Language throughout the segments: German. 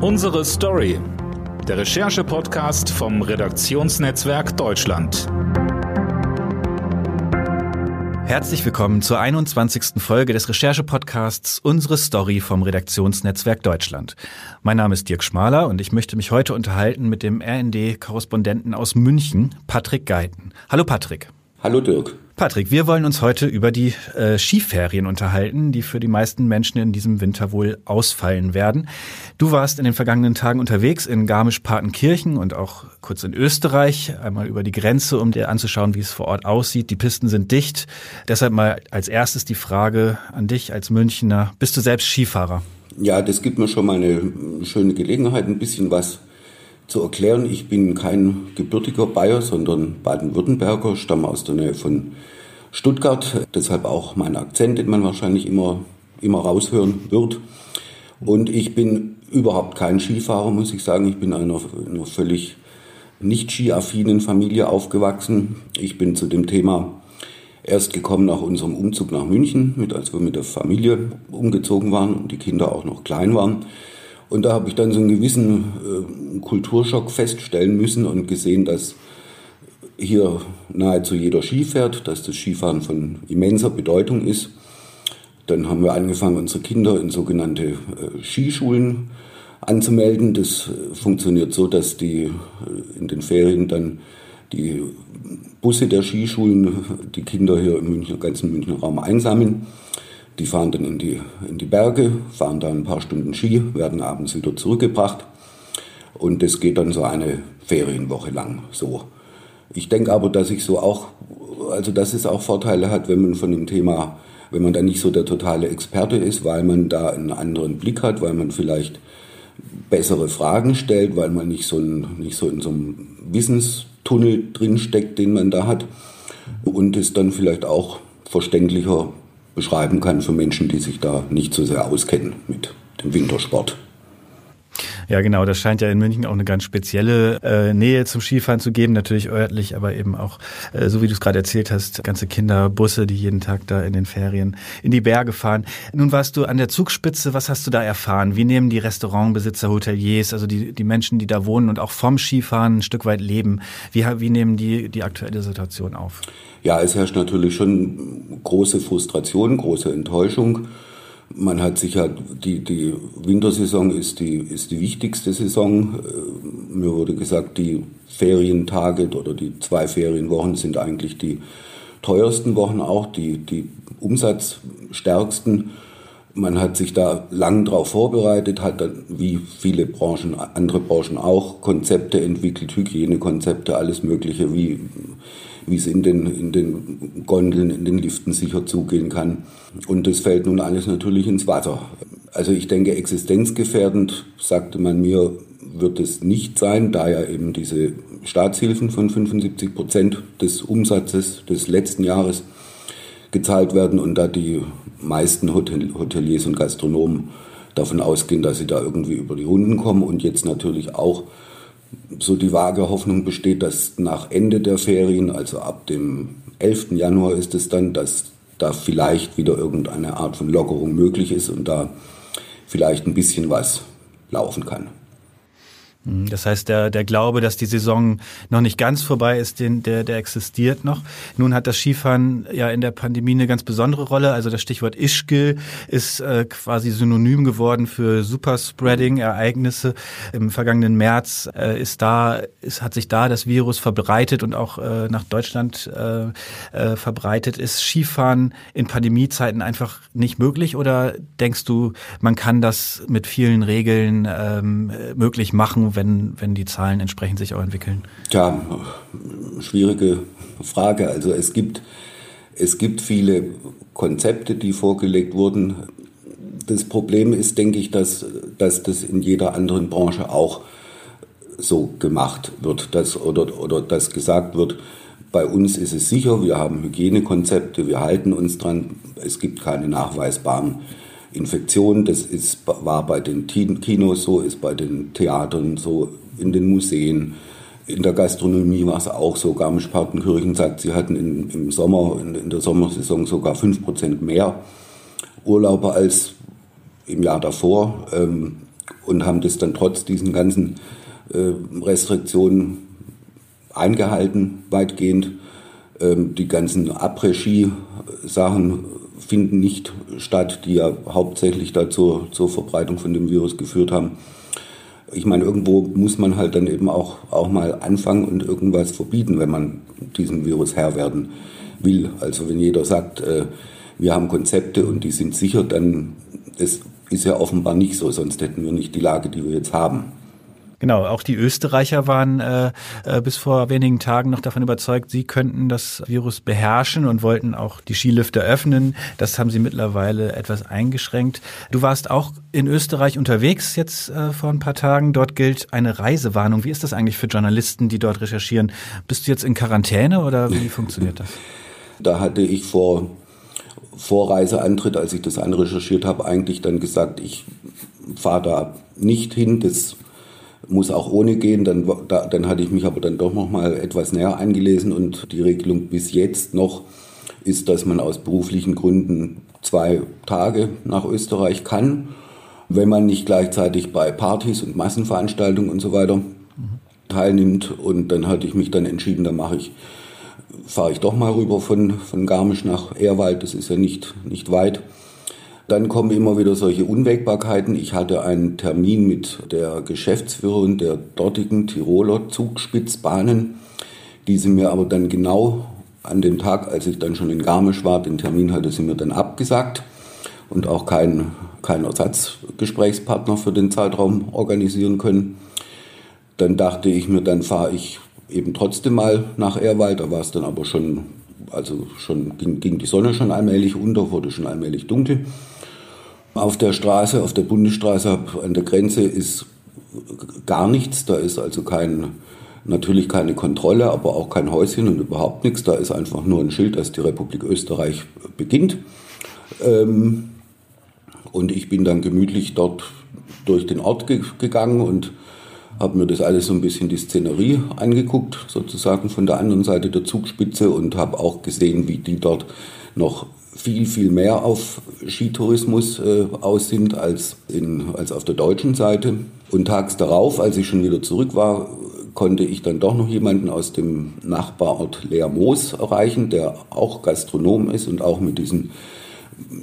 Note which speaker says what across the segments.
Speaker 1: Unsere Story. Der Recherche-Podcast vom Redaktionsnetzwerk Deutschland.
Speaker 2: Herzlich willkommen zur 21. Folge des Recherche-Podcasts Unsere Story vom Redaktionsnetzwerk Deutschland. Mein Name ist Dirk Schmaler und ich möchte mich heute unterhalten mit dem RND-Korrespondenten aus München, Patrick Geiten. Hallo Patrick.
Speaker 3: Hallo Dirk.
Speaker 2: Patrick, wir wollen uns heute über die äh, Skiferien unterhalten, die für die meisten Menschen in diesem Winter wohl ausfallen werden. Du warst in den vergangenen Tagen unterwegs in Garmisch-Partenkirchen und auch kurz in Österreich, einmal über die Grenze, um dir anzuschauen, wie es vor Ort aussieht. Die Pisten sind dicht. Deshalb mal als erstes die Frage an dich als Münchner. Bist du selbst Skifahrer?
Speaker 3: Ja, das gibt mir schon mal eine schöne Gelegenheit, ein bisschen was zu erklären, ich bin kein gebürtiger Bayer, sondern Baden-Württemberger, stamme aus der Nähe von Stuttgart, deshalb auch mein Akzent, den man wahrscheinlich immer, immer raushören wird. Und ich bin überhaupt kein Skifahrer, muss ich sagen. Ich bin in einer, einer völlig nicht skiaffinen Familie aufgewachsen. Ich bin zu dem Thema erst gekommen nach unserem Umzug nach München, mit, als wir mit der Familie umgezogen waren und die Kinder auch noch klein waren. Und da habe ich dann so einen gewissen äh, Kulturschock feststellen müssen und gesehen, dass hier nahezu jeder Ski fährt, dass das Skifahren von immenser Bedeutung ist. Dann haben wir angefangen, unsere Kinder in sogenannte äh, Skischulen anzumelden. Das äh, funktioniert so, dass die äh, in den Ferien dann die Busse der Skischulen die Kinder hier im Münchner, ganzen Münchner Raum einsammeln. Die fahren dann in die, in die Berge, fahren da ein paar Stunden Ski, werden abends wieder zurückgebracht. Und das geht dann so eine Ferienwoche lang so. Ich denke aber, dass ich so auch, also dass es auch Vorteile hat, wenn man von dem Thema, wenn man da nicht so der totale Experte ist, weil man da einen anderen Blick hat, weil man vielleicht bessere Fragen stellt, weil man nicht so, ein, nicht so in so einem Wissenstunnel drinsteckt, den man da hat. Und es dann vielleicht auch verständlicher beschreiben kann für Menschen, die sich da nicht so sehr auskennen mit dem Wintersport.
Speaker 2: Ja, genau. Das scheint ja in München auch eine ganz spezielle äh, Nähe zum Skifahren zu geben. Natürlich örtlich, aber eben auch, äh, so wie du es gerade erzählt hast, ganze Kinderbusse, die jeden Tag da in den Ferien in die Berge fahren. Nun warst du an der Zugspitze. Was hast du da erfahren? Wie nehmen die Restaurantbesitzer, Hoteliers, also die, die Menschen, die da wohnen und auch vom Skifahren ein Stück weit leben, wie, wie nehmen die die aktuelle Situation auf?
Speaker 3: Ja, es herrscht natürlich schon große Frustration, große Enttäuschung. Man hat sicher, die, die Wintersaison ist die, ist die wichtigste Saison. Äh, mir wurde gesagt, die Ferientage oder die zwei Ferienwochen sind eigentlich die teuersten Wochen auch, die, die umsatzstärksten. Man hat sich da lang darauf vorbereitet, hat dann, wie viele Branchen, andere Branchen auch, Konzepte entwickelt, Hygienekonzepte, alles Mögliche, wie wie es in den, in den Gondeln, in den Liften sicher zugehen kann. Und das fällt nun alles natürlich ins Wasser. Also ich denke, existenzgefährdend, sagte man mir, wird es nicht sein, da ja eben diese Staatshilfen von 75 Prozent des Umsatzes des letzten Jahres gezahlt werden und da die meisten Hotel Hoteliers und Gastronomen davon ausgehen, dass sie da irgendwie über die Runden kommen und jetzt natürlich auch so die vage Hoffnung besteht, dass nach Ende der Ferien, also ab dem 11. Januar ist es dann, dass da vielleicht wieder irgendeine Art von Lockerung möglich ist und da vielleicht ein bisschen was laufen kann.
Speaker 2: Mhm. Das heißt, der, der Glaube, dass die Saison noch nicht ganz vorbei ist, den, der, der existiert noch. Nun hat das Skifahren ja in der Pandemie eine ganz besondere Rolle. Also das Stichwort Ischgl ist äh, quasi synonym geworden für Superspreading-Ereignisse. Im vergangenen März äh, ist da, ist, hat sich da das Virus verbreitet und auch äh, nach Deutschland äh, äh, verbreitet. Ist Skifahren in Pandemiezeiten einfach nicht möglich oder denkst du, man kann das mit vielen Regeln ähm, möglich machen, wenn, wenn die Zahlen entsprechend sich auch entwickeln?
Speaker 3: Tja, schwierige Frage. Also es gibt, es gibt viele Konzepte, die vorgelegt wurden. Das Problem ist, denke ich, dass, dass das in jeder anderen Branche auch so gemacht wird, dass, oder, oder dass gesagt wird, bei uns ist es sicher, wir haben Hygienekonzepte, wir halten uns dran, es gibt keine nachweisbaren Infektionen. Das ist, war bei den Kinos so, ist bei den Theatern so, in den Museen. In der Gastronomie war es auch so. Garmisch-Partenkirchen sagt, sie hatten in, im Sommer, in, in der Sommersaison sogar 5% mehr Urlauber als im Jahr davor. Ähm, und haben das dann trotz diesen ganzen äh, Restriktionen eingehalten, weitgehend. Ähm, die ganzen Après-Ski-Sachen finden nicht statt, die ja hauptsächlich dazu zur Verbreitung von dem Virus geführt haben. Ich meine, irgendwo muss man halt dann eben auch, auch mal anfangen und irgendwas verbieten, wenn man diesem Virus Herr werden will. Also wenn jeder sagt, äh, wir haben Konzepte und die sind sicher, dann ist, ist ja offenbar nicht so, sonst hätten wir nicht die Lage, die wir jetzt haben.
Speaker 2: Genau, auch die Österreicher waren äh, äh, bis vor wenigen Tagen noch davon überzeugt, sie könnten das Virus beherrschen und wollten auch die Skilifte öffnen. Das haben sie mittlerweile etwas eingeschränkt. Du warst auch in Österreich unterwegs jetzt äh, vor ein paar Tagen. Dort gilt eine Reisewarnung. Wie ist das eigentlich für Journalisten, die dort recherchieren? Bist du jetzt in Quarantäne oder wie funktioniert das?
Speaker 3: Da hatte ich vor Vorreiseantritt, als ich das anrecherchiert habe, eigentlich dann gesagt, ich fahre da nicht hin. Das muss auch ohne gehen. Dann, da, dann hatte ich mich aber dann doch noch mal etwas näher eingelesen und die Regelung bis jetzt noch ist, dass man aus beruflichen Gründen zwei Tage nach Österreich kann, wenn man nicht gleichzeitig bei Partys und Massenveranstaltungen und so weiter teilnimmt. Und dann hatte ich mich dann entschieden, da mache ich, fahre ich doch mal rüber von, von Garmisch nach Ehrwald. Das ist ja nicht, nicht weit. Dann kommen immer wieder solche Unwägbarkeiten. Ich hatte einen Termin mit der Geschäftsführerin der dortigen Tiroler Zugspitzbahnen, die sie mir aber dann genau an dem Tag, als ich dann schon in Garmisch war, den Termin hatte sie mir dann abgesagt und auch keinen kein Ersatzgesprächspartner für den Zeitraum organisieren können. Dann dachte ich mir, dann fahre ich eben trotzdem mal nach Ehrwald. Da war es dann aber schon, also schon ging, ging die Sonne schon allmählich unter, wurde schon allmählich dunkel. Auf der Straße, auf der Bundesstraße an der Grenze ist gar nichts. Da ist also kein, natürlich keine Kontrolle, aber auch kein Häuschen und überhaupt nichts. Da ist einfach nur ein Schild, dass die Republik Österreich beginnt. Ähm, und ich bin dann gemütlich dort durch den Ort ge gegangen und habe mir das alles so ein bisschen die Szenerie angeguckt, sozusagen von der anderen Seite der Zugspitze und habe auch gesehen, wie die dort noch viel, viel mehr auf Skitourismus äh, aus sind als, in, als auf der deutschen Seite. Und tags darauf, als ich schon wieder zurück war, konnte ich dann doch noch jemanden aus dem Nachbarort Leermoos erreichen, der auch Gastronom ist und auch mit diesen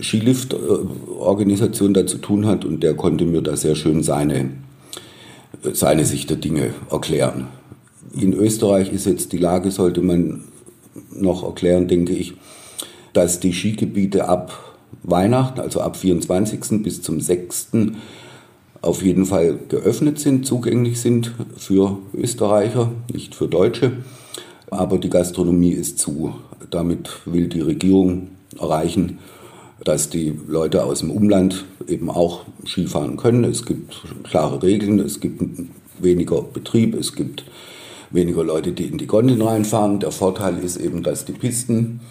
Speaker 3: Skilift-Organisation da zu tun hat. Und der konnte mir da sehr schön seine, seine Sicht der Dinge erklären. In Österreich ist jetzt die Lage, sollte man noch erklären, denke ich, dass die Skigebiete ab Weihnachten, also ab 24. bis zum 6. auf jeden Fall geöffnet sind, zugänglich sind für Österreicher, nicht für Deutsche. Aber die Gastronomie ist zu. Damit will die Regierung erreichen, dass die Leute aus dem Umland eben auch Skifahren können. Es gibt klare Regeln, es gibt weniger Betrieb, es gibt weniger Leute, die in die Gondeln reinfahren. Der Vorteil ist eben, dass die Pisten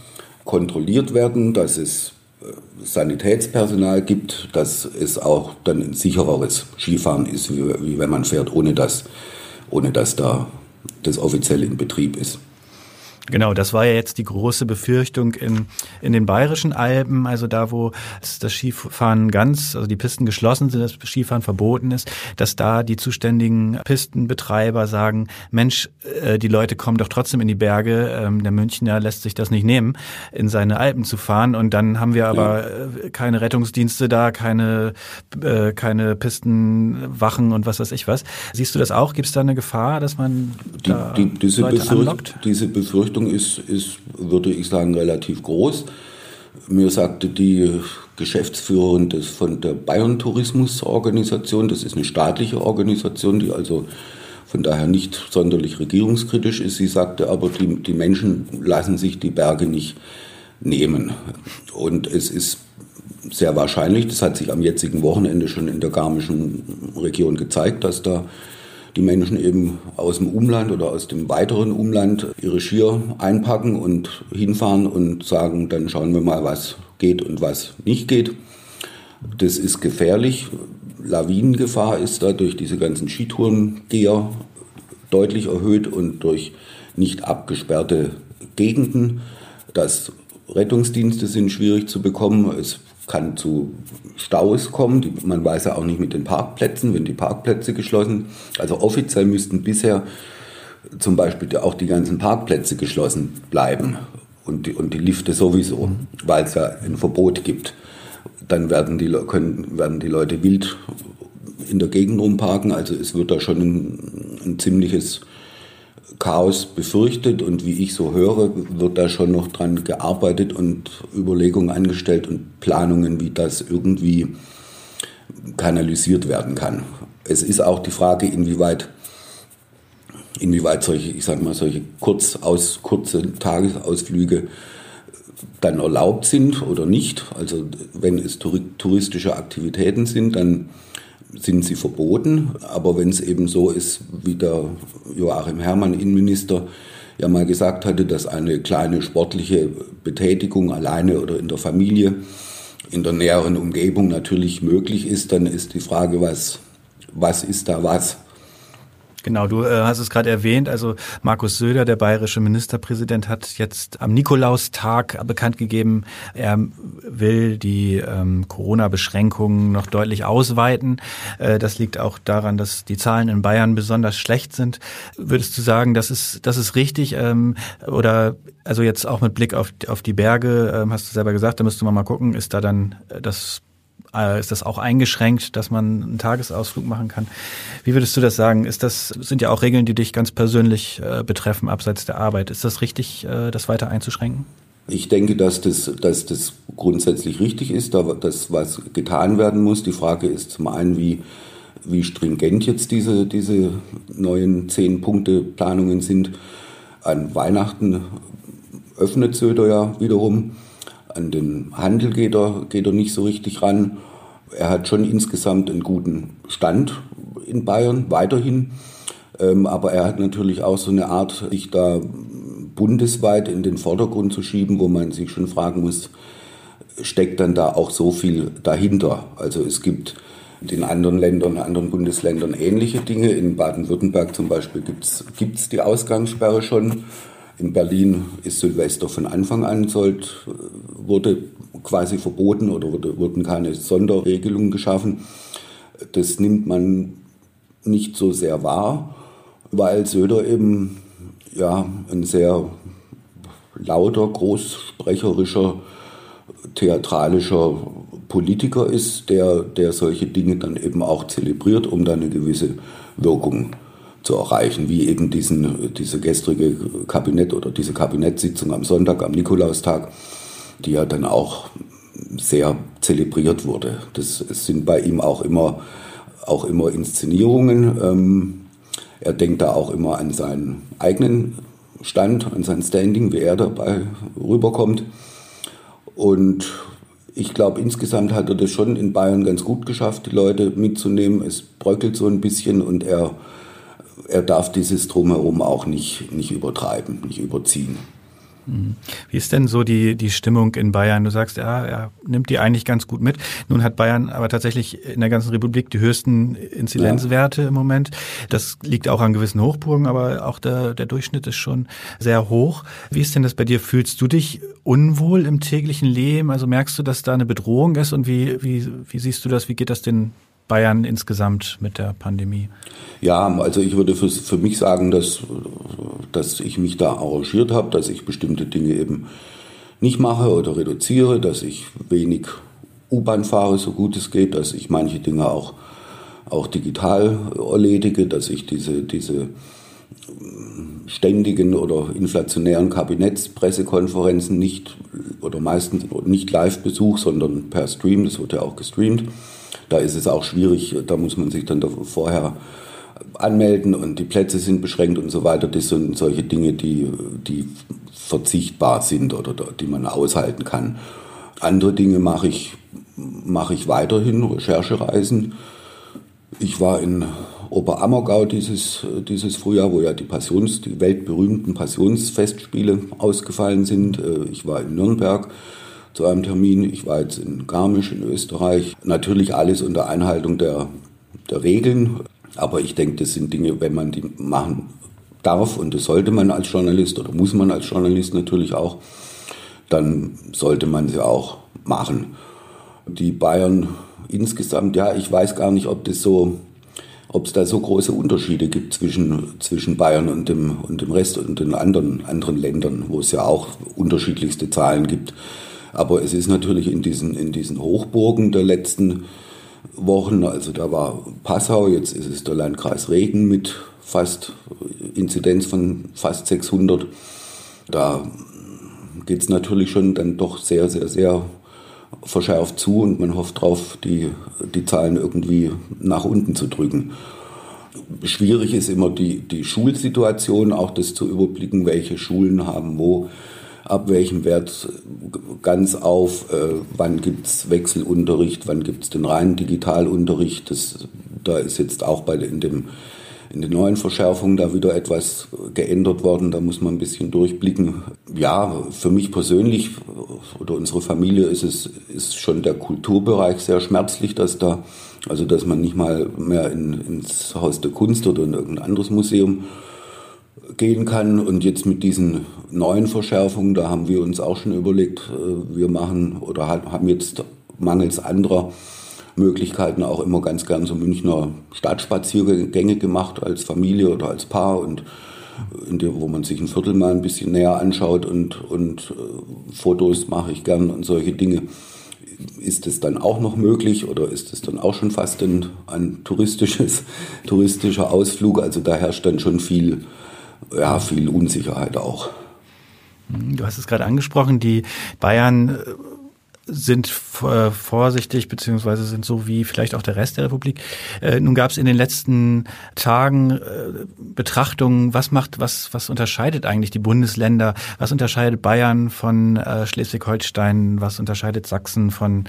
Speaker 3: kontrolliert werden, dass es äh, Sanitätspersonal gibt, dass es auch dann ein sichereres Skifahren ist, wie, wie wenn man fährt, ohne dass, ohne dass da das offiziell in Betrieb ist.
Speaker 2: Genau, das war ja jetzt die große Befürchtung in, in den bayerischen Alpen, also da, wo das Skifahren ganz, also die Pisten geschlossen sind, das Skifahren verboten ist, dass da die zuständigen Pistenbetreiber sagen, Mensch, äh, die Leute kommen doch trotzdem in die Berge, ähm, der Münchner lässt sich das nicht nehmen, in seine Alpen zu fahren und dann haben wir aber. Äh, keine Rettungsdienste da, keine, äh, keine Pistenwachen und was weiß ich was. Siehst du das auch? Gibt es da eine Gefahr, dass man
Speaker 3: die, da die, diese, Leute Befürcht anlockt? diese Befürchtung Befürchtung ist, ist, würde ich sagen, relativ groß. Mir sagte die Geschäftsführerin des, von der Bayern Tourismus Organisation, das ist eine staatliche Organisation, die also von daher nicht sonderlich regierungskritisch ist. Sie sagte aber, die, die Menschen lassen sich die Berge nicht nehmen. Und es ist sehr wahrscheinlich, das hat sich am jetzigen Wochenende schon in der garmischen Region gezeigt, dass da die Menschen eben aus dem Umland oder aus dem weiteren Umland ihre Skier einpacken und hinfahren und sagen, dann schauen wir mal, was geht und was nicht geht. Das ist gefährlich. Lawinengefahr ist da durch diese ganzen Skitourengeher deutlich erhöht und durch nicht abgesperrte Gegenden. Das Rettungsdienste sind schwierig zu bekommen. Es kann zu Staus kommen. Die, man weiß ja auch nicht mit den Parkplätzen, wenn die Parkplätze geschlossen. Also offiziell müssten bisher zum Beispiel auch die ganzen Parkplätze geschlossen bleiben und die, und die Lifte sowieso, weil es ja ein Verbot gibt. Dann werden die, können, werden die Leute wild in der Gegend rumparken. Also es wird da schon ein, ein ziemliches Chaos befürchtet und wie ich so höre, wird da schon noch dran gearbeitet und Überlegungen angestellt und Planungen, wie das irgendwie kanalisiert werden kann. Es ist auch die Frage, inwieweit, inwieweit solche, ich sag mal, solche kurz aus, kurze Tagesausflüge dann erlaubt sind oder nicht. Also wenn es touristische Aktivitäten sind, dann sind sie verboten. Aber wenn es eben so ist, wie der Joachim Herrmann, Innenminister, ja mal gesagt hatte, dass eine kleine sportliche Betätigung alleine oder in der Familie, in der näheren Umgebung natürlich möglich ist, dann ist die Frage, was, was ist da was?
Speaker 2: Genau, du äh, hast es gerade erwähnt. Also Markus Söder, der bayerische Ministerpräsident, hat jetzt am Nikolaustag bekannt gegeben, er will die ähm, Corona-Beschränkungen noch deutlich ausweiten. Äh, das liegt auch daran, dass die Zahlen in Bayern besonders schlecht sind. Würdest du sagen, das ist das ist richtig? Ähm, oder also jetzt auch mit Blick auf auf die Berge, ähm, hast du selber gesagt, da müsste man mal gucken, ist da dann das äh, ist das auch eingeschränkt, dass man einen Tagesausflug machen kann. Wie würdest du das sagen? Ist das, sind ja auch Regeln, die dich ganz persönlich äh, betreffen, abseits der Arbeit. Ist das richtig, äh, das weiter einzuschränken?
Speaker 3: Ich denke, dass das, dass das grundsätzlich richtig ist, dass was getan werden muss. Die Frage ist zum einen, wie, wie stringent jetzt diese, diese neuen Zehn-Punkte-Planungen sind. An Weihnachten öffnet Söder ja wiederum. An den Handel geht er, geht er nicht so richtig ran. Er hat schon insgesamt einen guten Stand in Bayern, weiterhin. Ähm, aber er hat natürlich auch so eine Art, sich da bundesweit in den Vordergrund zu schieben, wo man sich schon fragen muss, steckt dann da auch so viel dahinter? Also es gibt in anderen Ländern, anderen Bundesländern ähnliche Dinge. In Baden-Württemberg zum Beispiel gibt es die Ausgangssperre schon. In Berlin ist Silvester von Anfang an sollt, wurde quasi verboten oder wurde, wurden keine Sonderregelungen geschaffen. Das nimmt man nicht so sehr wahr, weil Söder eben ja, ein sehr lauter, großsprecherischer, theatralischer Politiker ist, der, der solche Dinge dann eben auch zelebriert, um dann eine gewisse Wirkung zu erreichen, wie eben diesen, diese gestrige Kabinett oder diese Kabinettssitzung am Sonntag, am Nikolaustag, die ja dann auch sehr zelebriert wurde. Das sind bei ihm auch immer, auch immer Inszenierungen. Ähm, er denkt da auch immer an seinen eigenen Stand, an sein Standing, wie er dabei rüberkommt. Und ich glaube, insgesamt hat er das schon in Bayern ganz gut geschafft, die Leute mitzunehmen. Es bröckelt so ein bisschen und er er darf dieses Drumherum auch nicht, nicht übertreiben, nicht überziehen.
Speaker 2: Mhm. Wie ist denn so die, die Stimmung in Bayern? Du sagst, ja, er nimmt die eigentlich ganz gut mit. Nun hat Bayern aber tatsächlich in der ganzen Republik die höchsten Inzidenzwerte ja. im Moment. Das liegt auch an gewissen Hochburgen, aber auch der, der Durchschnitt ist schon sehr hoch. Wie ist denn das bei dir? Fühlst du dich unwohl im täglichen Leben? Also merkst du, dass da eine Bedrohung ist und wie, wie, wie siehst du das? Wie geht das den Bayern insgesamt mit der Pandemie?
Speaker 3: Ja, also ich würde für, für mich sagen, dass, dass ich mich da arrangiert habe, dass ich bestimmte Dinge eben nicht mache oder reduziere, dass ich wenig U-Bahn fahre, so gut es geht, dass ich manche Dinge auch, auch digital erledige, dass ich diese, diese ständigen oder inflationären Kabinettspressekonferenzen nicht oder meistens nicht live besuche, sondern per Stream, das wird ja auch gestreamt. Da ist es auch schwierig, da muss man sich dann vorher anmelden und die Plätze sind beschränkt und so weiter. Das sind solche Dinge, die, die verzichtbar sind oder die man aushalten kann. Andere Dinge mache ich, mache ich weiterhin, Recherchereisen. Ich war in Oberammergau dieses, dieses Frühjahr, wo ja die Passions, die weltberühmten Passionsfestspiele ausgefallen sind. Ich war in Nürnberg zu einem Termin. Ich war jetzt in Garmisch in Österreich. Natürlich alles unter Einhaltung der, der Regeln. Aber ich denke, das sind Dinge, wenn man die machen darf, und das sollte man als Journalist oder muss man als Journalist natürlich auch, dann sollte man sie auch machen. Die Bayern insgesamt, ja, ich weiß gar nicht, ob das so, ob es da so große Unterschiede gibt zwischen, zwischen Bayern und dem, und dem Rest und den anderen, anderen Ländern, wo es ja auch unterschiedlichste Zahlen gibt. Aber es ist natürlich in diesen, in diesen Hochburgen der letzten Wochen, also da war Passau, jetzt ist es der Landkreis Regen mit fast Inzidenz von fast 600. Da geht es natürlich schon dann doch sehr, sehr, sehr verschärft zu und man hofft darauf, die, die Zahlen irgendwie nach unten zu drücken. Schwierig ist immer die, die Schulsituation, auch das zu überblicken, welche Schulen haben wo, ab welchem Wert ganz auf, äh, wann es Wechselunterricht, wann gibt es den reinen Digitalunterricht. Das, da ist jetzt auch bei in dem in den neuen Verschärfungen da wieder etwas geändert worden. Da muss man ein bisschen durchblicken. Ja, für mich persönlich oder unsere Familie ist es ist schon der Kulturbereich sehr schmerzlich, dass da also dass man nicht mal mehr in, ins Haus der Kunst oder in irgendein anderes Museum gehen kann. Und jetzt mit diesen neuen Verschärfungen, da haben wir uns auch schon überlegt, äh, wir machen oder haben jetzt mangels anderer Möglichkeiten auch immer ganz gern so Münchner Stadtspaziergänge gemacht als Familie oder als Paar und in der, wo man sich ein Viertel mal ein bisschen näher anschaut und, und äh, Fotos mache ich gern und solche Dinge. Ist es dann auch noch möglich oder ist es dann auch schon fast ein, ein touristisches, touristischer Ausflug? Also da herrscht dann schon viel, ja, viel Unsicherheit auch.
Speaker 2: Du hast es gerade angesprochen, die Bayern äh, sind äh, vorsichtig beziehungsweise sind so wie vielleicht auch der Rest der Republik. Äh, nun gab es in den letzten Tagen äh, Betrachtungen, was macht, was, was unterscheidet eigentlich die Bundesländer? Was unterscheidet Bayern von äh, Schleswig-Holstein? Was unterscheidet Sachsen von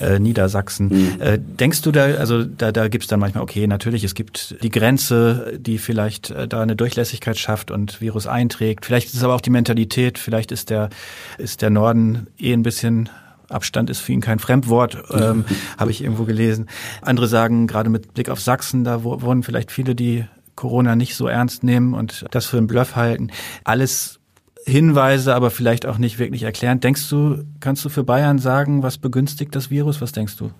Speaker 2: äh, Niedersachsen? Mhm. Äh, denkst du da, also da, da gibt es dann manchmal, okay, natürlich, es gibt die Grenze, die vielleicht äh, da eine Durchlässigkeit schafft und Virus einträgt. Vielleicht ist es aber auch die Mentalität, vielleicht ist der, ist der Norden eh ein bisschen Abstand ist für ihn kein Fremdwort, ähm, habe ich irgendwo gelesen. Andere sagen, gerade mit Blick auf Sachsen, da wurden vielleicht viele, die Corona nicht so ernst nehmen und das für einen Bluff halten. Alles Hinweise, aber vielleicht auch nicht wirklich erklären. Denkst du, kannst du für Bayern sagen, was begünstigt das Virus? Was denkst du?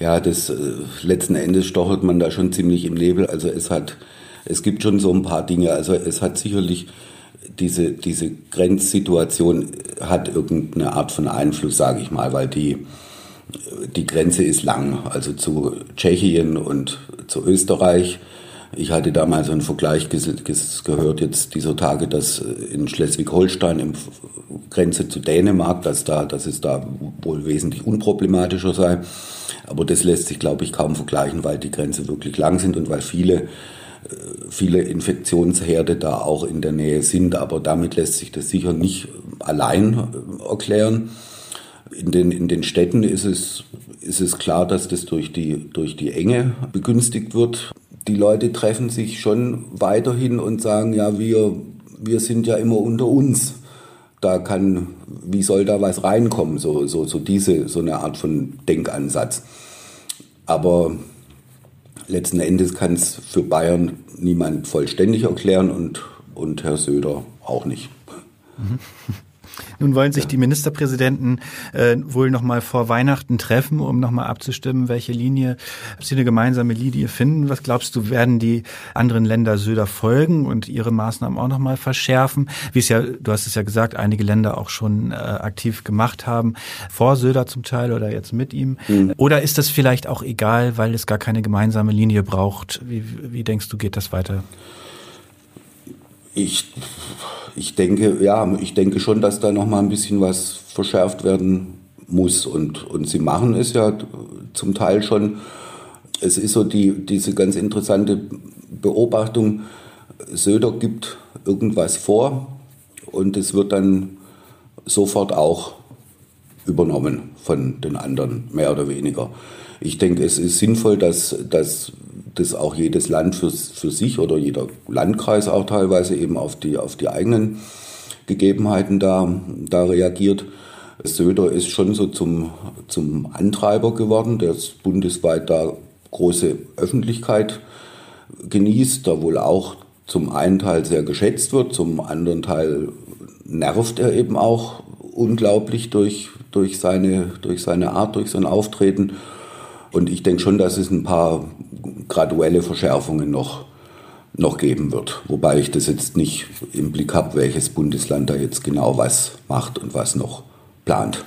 Speaker 3: Ja, das äh, letzten Endes stochelt man da schon ziemlich im Nebel. Also es hat, es gibt schon so ein paar Dinge. Also es hat sicherlich diese, diese Grenzsituation hat irgendeine Art von Einfluss, sage ich mal, weil die, die Grenze ist lang, also zu Tschechien und zu Österreich. Ich hatte damals einen Vergleich gehört jetzt dieser Tage, dass in Schleswig-Holstein im Grenze zu Dänemark, dass da, dass es da wohl wesentlich unproblematischer sei. Aber das lässt sich, glaube ich, kaum vergleichen, weil die Grenze wirklich lang sind und weil viele viele Infektionsherde da auch in der Nähe sind, aber damit lässt sich das sicher nicht allein äh, erklären. In den, in den Städten ist es, ist es klar, dass das durch die, durch die Enge begünstigt wird. Die Leute treffen sich schon weiterhin und sagen, ja, wir, wir sind ja immer unter uns. Da kann, wie soll da was reinkommen? So, so, so diese, so eine Art von Denkansatz. Aber letzten Endes kann es für Bayern niemand vollständig erklären und, und Herr Söder auch nicht.
Speaker 2: Mhm. Nun wollen sich die Ministerpräsidenten äh, wohl noch mal vor Weihnachten treffen, um noch mal abzustimmen, welche Linie sie eine gemeinsame Linie finden. Was glaubst du, werden die anderen Länder Söder folgen und ihre Maßnahmen auch noch mal verschärfen? Wie es ja, du hast es ja gesagt, einige Länder auch schon äh, aktiv gemacht haben, vor Söder zum Teil oder jetzt mit ihm. Mhm. Oder ist das vielleicht auch egal, weil es gar keine gemeinsame Linie braucht? Wie, wie denkst du, geht das weiter?
Speaker 3: Ich ich denke, ja, ich denke schon, dass da noch mal ein bisschen was verschärft werden muss und, und sie machen es ja zum Teil schon. Es ist so die, diese ganz interessante Beobachtung, Söder gibt irgendwas vor und es wird dann sofort auch übernommen von den anderen, mehr oder weniger. Ich denke, es ist sinnvoll, dass, dass das auch jedes Land für, für sich oder jeder Landkreis auch teilweise eben auf die, auf die eigenen Gegebenheiten da, da reagiert. Söder ist schon so zum, zum Antreiber geworden, der bundesweit da große Öffentlichkeit genießt, da wohl auch zum einen Teil sehr geschätzt wird, zum anderen Teil nervt er eben auch unglaublich durch, durch seine, durch seine Art, durch sein Auftreten. Und ich denke schon, dass es ein paar graduelle Verschärfungen noch, noch geben wird. Wobei ich das jetzt nicht im Blick habe, welches Bundesland da jetzt genau was macht und was noch plant.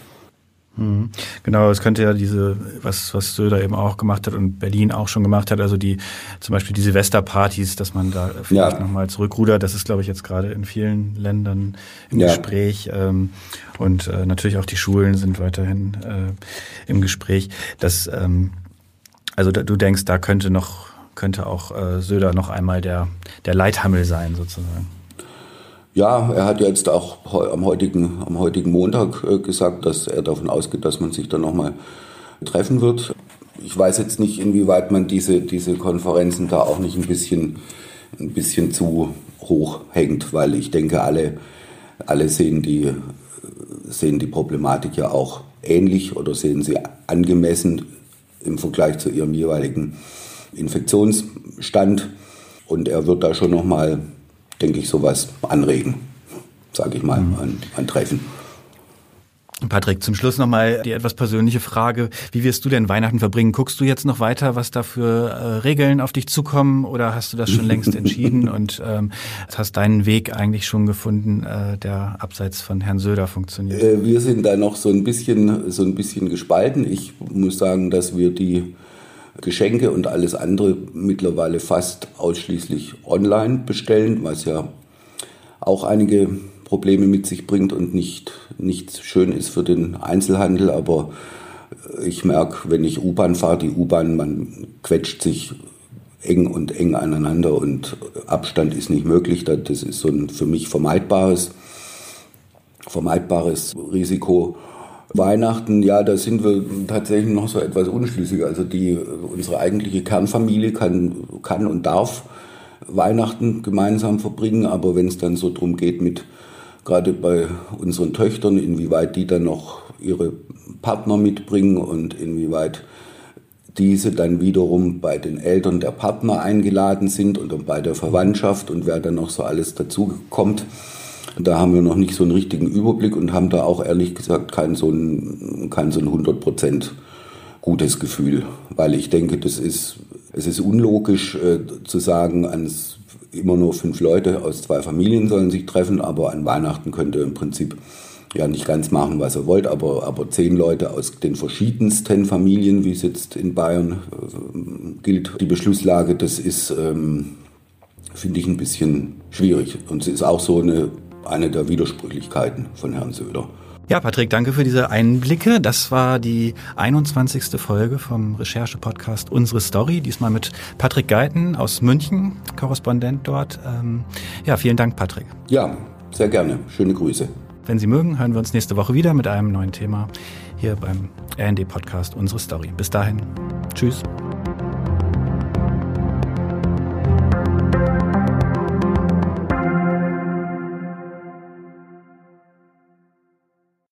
Speaker 2: Mhm. Genau, es könnte ja diese, was, was Söder eben auch gemacht hat und Berlin auch schon gemacht hat, also die, zum Beispiel die Silvesterpartys, dass man da vielleicht ja. nochmal zurückrudert, das ist, glaube ich, jetzt gerade in vielen Ländern im ja. Gespräch. Ähm, und äh, natürlich auch die Schulen sind weiterhin äh, im Gespräch. Das, ähm, also da, du denkst, da könnte noch, könnte auch äh, Söder noch einmal der, der Leithammel sein, sozusagen.
Speaker 3: Ja, er hat jetzt auch am heutigen, am heutigen Montag äh, gesagt, dass er davon ausgeht, dass man sich dann nochmal treffen wird. Ich weiß jetzt nicht, inwieweit man diese, diese Konferenzen da auch nicht ein bisschen, ein bisschen zu hoch hängt, weil ich denke, alle, alle sehen, die, sehen die Problematik ja auch ähnlich oder sehen sie angemessen im Vergleich zu ihrem jeweiligen Infektionsstand. Und er wird da schon nochmal denke ich, sowas anregen, sage ich mal, mhm. an, an Treffen.
Speaker 2: Patrick, zum Schluss nochmal die etwas persönliche Frage. Wie wirst du denn Weihnachten verbringen? Guckst du jetzt noch weiter, was da für äh, Regeln auf dich zukommen oder hast du das schon längst entschieden und ähm, hast deinen Weg eigentlich schon gefunden, äh, der abseits von Herrn Söder funktioniert?
Speaker 3: Äh, wir sind da noch so ein bisschen, so ein bisschen gespalten. Ich muss sagen, dass wir die Geschenke und alles andere mittlerweile fast ausschließlich online bestellen, was ja auch einige Probleme mit sich bringt und nicht, nicht schön ist für den Einzelhandel. Aber ich merke, wenn ich U-Bahn fahre, die U-Bahn, man quetscht sich eng und eng aneinander und Abstand ist nicht möglich. Das ist so ein für mich vermeidbares, vermeidbares Risiko. Weihnachten, ja, da sind wir tatsächlich noch so etwas unschlüssig. Also die, unsere eigentliche Kernfamilie kann, kann und darf Weihnachten gemeinsam verbringen, aber wenn es dann so drum geht mit, gerade bei unseren Töchtern, inwieweit die dann noch ihre Partner mitbringen und inwieweit diese dann wiederum bei den Eltern der Partner eingeladen sind oder bei der Verwandtschaft und wer dann noch so alles dazu kommt, da haben wir noch nicht so einen richtigen Überblick und haben da auch ehrlich gesagt kein so ein, kein so ein 100 Prozent gutes Gefühl, weil ich denke, das ist, es ist unlogisch äh, zu sagen, ans, immer nur fünf Leute aus zwei Familien sollen sich treffen, aber an Weihnachten könnt ihr im Prinzip ja nicht ganz machen, was ihr wollt, aber, aber zehn Leute aus den verschiedensten Familien, wie es jetzt in Bayern äh, gilt, die Beschlusslage, das ist, ähm, finde ich, ein bisschen schwierig. Und es ist auch so eine eine der Widersprüchlichkeiten von Herrn Söder.
Speaker 2: Ja, Patrick, danke für diese Einblicke. Das war die 21. Folge vom Recherche-Podcast Unsere Story. Diesmal mit Patrick Geiten aus München, Korrespondent dort. Ähm, ja, vielen Dank, Patrick.
Speaker 3: Ja, sehr gerne. Schöne Grüße.
Speaker 2: Wenn Sie mögen, hören wir uns nächste Woche wieder mit einem neuen Thema hier beim RND-Podcast Unsere Story. Bis dahin. Tschüss.